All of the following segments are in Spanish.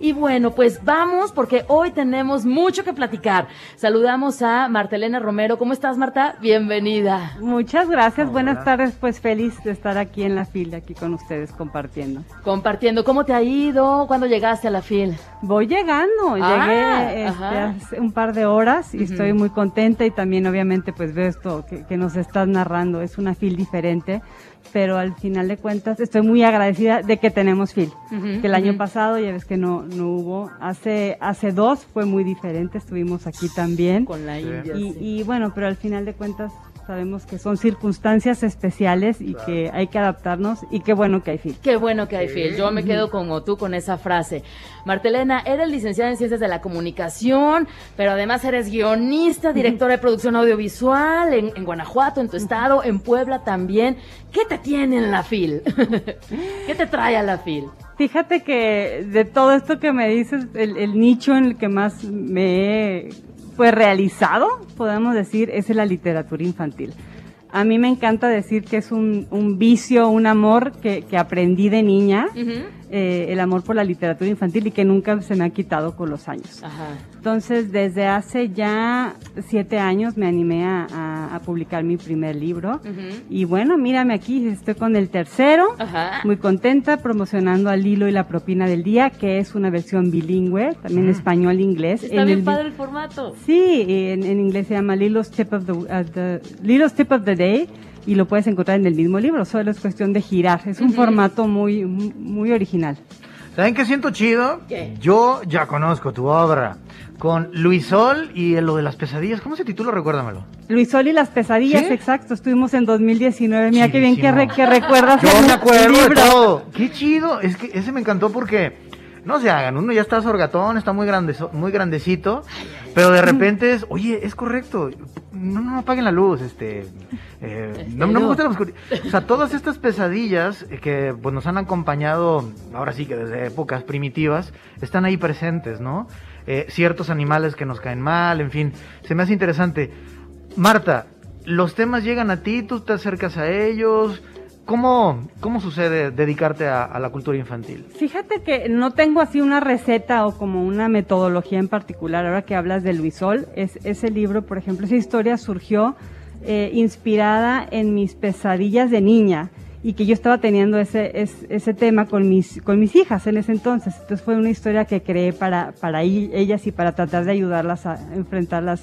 Y bueno, pues vamos porque hoy tenemos mucho que platicar. Saludamos a Martelena Romero. ¿Cómo estás, Marta? Bienvenida. Muchas gracias. Buenas tardes. Pues feliz de estar aquí en la fila, aquí con ustedes compartiendo. Compartiendo. ¿Cómo te ha ido? ¿Cuándo llegaste a la fila? Voy llegando. Ah, Llegué este, ajá. hace un par de horas y estoy muy contenta y también obviamente pues veo esto que, que nos estás narrando. Es una fil diferente, pero al final de cuentas estoy muy agradecida de que tenemos fil. Que el año pasado ya ves que no, no hubo. Hace, hace dos fue muy diferente. Estuvimos aquí también. Con la India. Y, sí. y bueno, pero al final de cuentas sabemos que son circunstancias especiales y que hay que adaptarnos y qué bueno que hay fit. Qué bueno que hay Phil. Yo me quedo como tú con esa frase. Martelena, eres licenciada en Ciencias de la Comunicación, pero además eres guionista, directora de producción audiovisual en, en Guanajuato, en tu estado, en Puebla también. ¿Qué te tiene en la FIL? ¿Qué te trae a la FIL? Fíjate que de todo esto que me dices, el, el nicho en el que más me he pues, realizado, podemos decir, es la literatura infantil. A mí me encanta decir que es un, un vicio, un amor que, que aprendí de niña. Eh, el amor por la literatura infantil y que nunca se me ha quitado con los años. Ajá. Entonces, desde hace ya siete años me animé a, a- a publicar mi primer libro. Ujú. Y bueno, mírame aquí, estoy con el tercero. Ajá. Muy contenta promocionando al hilo y la propina del día, que es una versión bilingüe, también español-inglés. Está En bien el- padre el formato. Sí, en, en inglés se llama Lilo's Tip of the, uh, the- Lilo's Tip of the Day y lo puedes encontrar en el mismo libro, solo es cuestión de girar. Es un formato muy, muy original. ¿Saben qué siento chido? ¿Qué? Yo ya conozco tu obra. Con Luisol y lo de las pesadillas. ¿Cómo se titula? Recuérdamelo. Luis Sol y las pesadillas, ¿Sí? exacto. Estuvimos en 2019. Mira qué bien que, re- que recuerdas Yo me acuerdo de todo. Qué chido. Es que ese me encantó porque no se hagan. Uno ya está sorgatón, está muy grande, muy grandecito, pero de repente es, oye, es correcto. No, no apaguen la luz, este. eh, no, no me gusta la oscuridad. O sea, todas estas pesadillas que pues, nos han acompañado, ahora sí que desde épocas primitivas, están ahí presentes, ¿no? Eh, ciertos animales que nos caen mal, en fin, se me hace interesante. Marta, los temas llegan a ti, tú te acercas a ellos. ¿Cómo, cómo sucede dedicarte a, a la cultura infantil? Fíjate que no tengo así una receta o como una metodología en particular. Ahora que hablas de Luisol, es, ese libro, por ejemplo, esa historia surgió eh, inspirada en mis pesadillas de niña y que yo estaba teniendo ese, es- ese tema con mis, con mis hijas en ese entonces. Entonces fue una historia que creé para, para ellas y para tratar de ayudarlas a enfrentar las,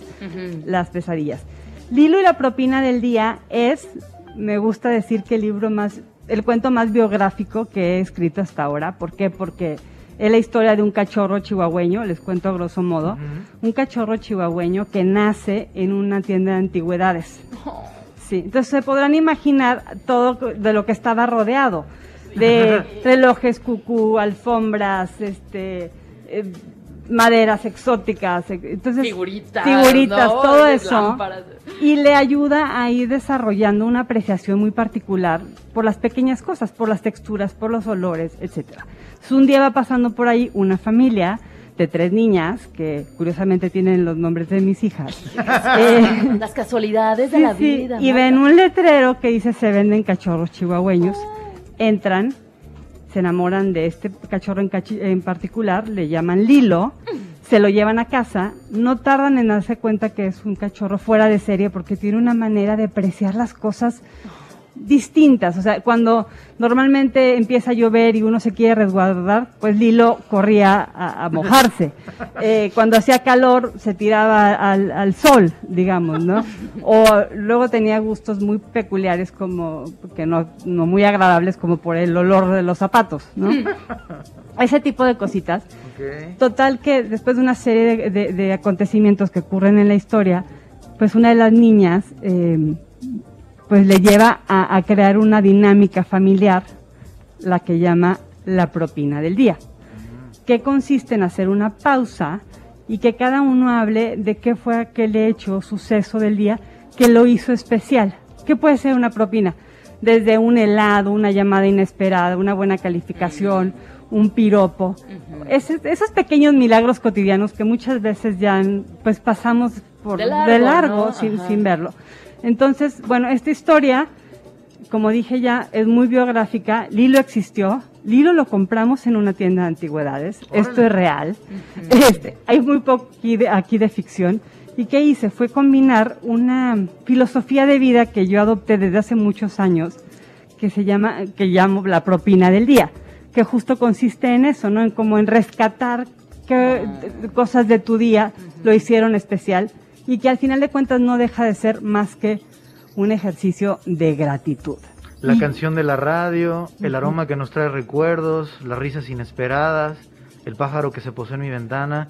las pesadillas. Lilo y la propina del día es, me gusta decir que el libro más, el cuento más biográfico que he escrito hasta ahora. ¿Por qué? Porque es la historia de un cachorro chihuahueño, les cuento a grosso modo, un cachorro chihuahueño que nace en una tienda de antigüedades. Sí, entonces se podrán imaginar todo de lo que estaba rodeado, de relojes cucú, alfombras, este, eh, maderas exóticas, eh, entonces Figuritas. figuritas, ¿no? todo eso, lámparas. y le ayuda a ir desarrollando una apreciación muy particular por las pequeñas cosas, por las texturas, por los olores, etcétera. Entonces, un día va pasando por ahí una familia de tres niñas que curiosamente tienen los nombres de mis hijas. Eh, Las casualidades de Sí, la sí, vida. Y ven un letrero que dice se venden cachorros chihuahueños. Entran, se enamoran de este cachorro en, en particular, le llaman Lilo, se lo llevan a casa, no tardan en darse cuenta que es un cachorro fuera de serie porque tiene una manera de apreciar las cosas distintas. O sea, cuando normalmente empieza a llover y uno se quiere resguardar, pues Lilo corría a, a mojarse. Eh, cuando hacía calor se tiraba al, al sol, digamos, ¿no? O luego tenía gustos muy peculiares como, que no, no muy agradables como por el olor de los zapatos, ¿no? Ese tipo de cositas. Total que después de una serie de, de- de acontecimientos que ocurren en la historia, pues una de las niñas eh, pues le lleva a, a crear una dinámica familiar, la que llama la propina del día, que consiste en hacer una pausa y que cada uno hable de qué fue aquel hecho o suceso del día que lo hizo especial. ¿Qué puede ser una propina? Desde un helado, una llamada inesperada, una buena calificación, un piropo. Ese- esos pequeños milagros cotidianos que muchas veces ya pues pasamos por De de largo, sin, sin verlo. Entonces, bueno, esta historia como dije ya, es muy biográfica. Lilo existió, Lilo lo compramos en una tienda de antigüedades. Esto es real. Este, hay muy poco aquí de, aquí de ficción. ¿Y qué hice? Fue combinar una filosofía de vida que yo adopté desde hace muchos años, que se llama, que llamo la propina del día, que justo consiste en eso, ¿no? En como en rescatar qué cosas de tu día lo hicieron especial y que al final de cuentas no deja de ser más que un ejercicio de gratitud. La canción de la radio, el aroma que nos trae recuerdos, las risas inesperadas, el pájaro que se posó en mi ventana,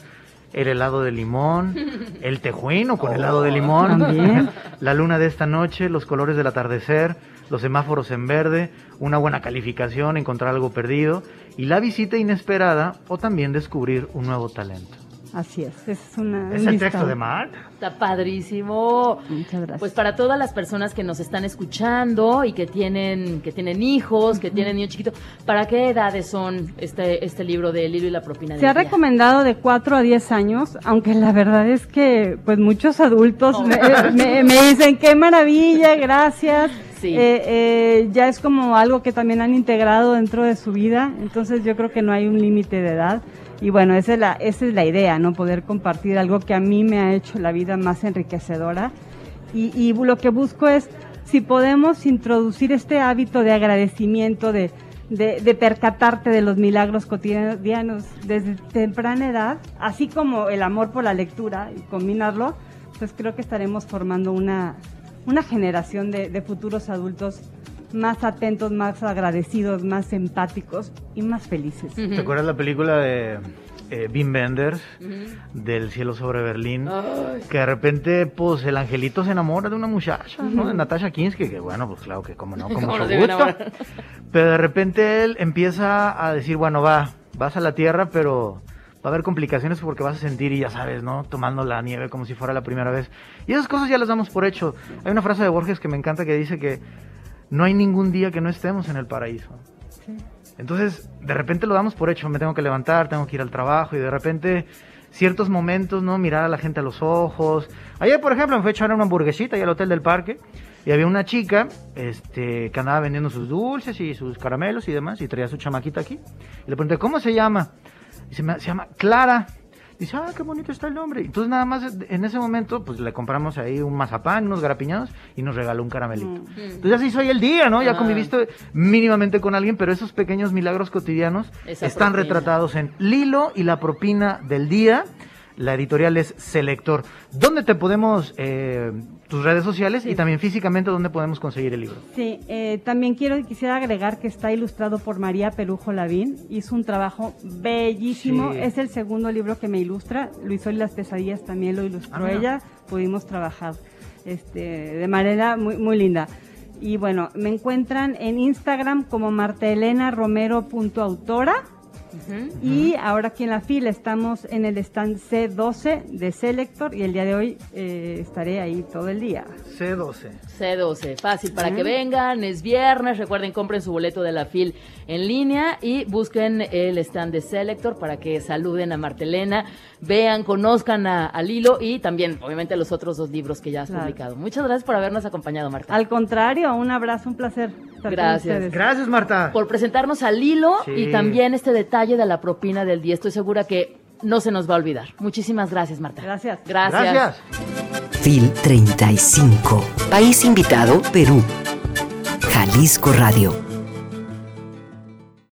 el helado de limón, el tejuino con helado de limón, También. la luna de esta noche, los colores del atardecer, los semáforos en verde, una buena calificación, encontrar algo perdido y la visita inesperada o también descubrir un nuevo talento. Así es, es una... Es un el listado. texto de Mark. Está padrísimo. Muchas gracias. Pues para todas las personas que nos están escuchando y que tienen, que tienen hijos, que tienen niños chiquitos, ¿para qué edades son este, este libro de Lilo y la propina Se ha día? recomendado de 4 a 10 años, aunque la verdad es que pues muchos adultos Oh. me, me- me dicen qué maravilla, gracias. Sí. Eh, eh, ya es como algo que también han integrado dentro de su vida, entonces yo creo que no hay un límite de edad. Y bueno, esa es, la, esa es la idea, ¿no? Poder compartir algo que a mí me ha hecho la vida más enriquecedora. Y, y lo que busco es si podemos introducir este hábito de agradecimiento, de, de, de percatarte de los milagros cotidianos desde temprana edad, así como el amor por la lectura y combinarlo, pues creo que estaremos formando una, una generación de, de futuros adultos más atentos, más agradecidos, más empáticos y más felices. Ujú. ¿Te acuerdas la película de eh, Wim Wenders, del cielo sobre Berlín? Ay, Que de repente, pues, el angelito se enamora de una muchacha, ¿no? De Natasha Kinski, que bueno, pues claro que como no, con ¿Cómo mucho no se iba a gusto. enamorar? Pero de repente él empieza a decir, bueno, va, vas a la tierra, pero va a haber complicaciones porque vas a sentir, y ya sabes, ¿no? Tomando la nieve como si fuera la primera vez. Y esas cosas ya las damos por hecho. Hay una frase de Borges que me encanta que dice que no hay ningún día que no estemos en el paraíso. Sí. Entonces, de repente lo damos por hecho, me tengo que levantar, tengo que ir al trabajo y de repente ciertos momentos, ¿no? Mirar a la gente a los ojos. Ayer, por ejemplo, me fui a echar una hamburguesita ahí al hotel del parque y había una chica este, que andaba vendiendo sus dulces y sus caramelos y demás y traía a su chamaquita aquí. Y le pregunté, ¿cómo se llama? Y se, me- se llama Clara. Dice, ah, qué bonito está el nombre. Entonces nada más en ese momento, pues le compramos ahí un mazapán, unos garapiñados y nos regaló un caramelito. Entonces ya se hizo ahí el día, ¿no? Ya Ah. conviviste mínimamente con alguien, pero esos pequeños milagros cotidianos Esa están propina. retratados en Lilo y la propina del día. La editorial es Selector. ¿Dónde te podemos, eh, tus redes sociales y también físicamente, dónde podemos conseguir el libro? Sí, eh, también quiero quisiera agregar que está ilustrado por María Perujo Lavín. Hizo un trabajo bellísimo. Sí. Es el segundo libro que me ilustra. Luis y las pesadillas también lo ilustró Ah, ella. Pudimos trabajar este, de manera muy, muy linda. Y bueno, me encuentran en Instagram como Y ahora aquí en la fila estamos en el stand C12 de Selector y el día de hoy eh, estaré ahí todo el día. C12. C12, fácil para que vengan, es viernes, recuerden, compren su boleto de la FIL en línea y busquen el stand de Selector para que saluden a Martelena, vean, conozcan a, a Lilo y también, obviamente, los otros dos libros que ya has Claro. publicado. Muchas gracias por habernos acompañado, Marta. Al contrario, un abrazo, un placer. Estar con Gracias. ustedes. Gracias, Marta. por presentarnos a Lilo Sí. y también este detalle de la propina del día. Estoy segura que no se nos va a olvidar. Muchísimas gracias, Marta. Gracias. Gracias. Gracias. FIL 35. País invitado, Perú. Jalisco Radio.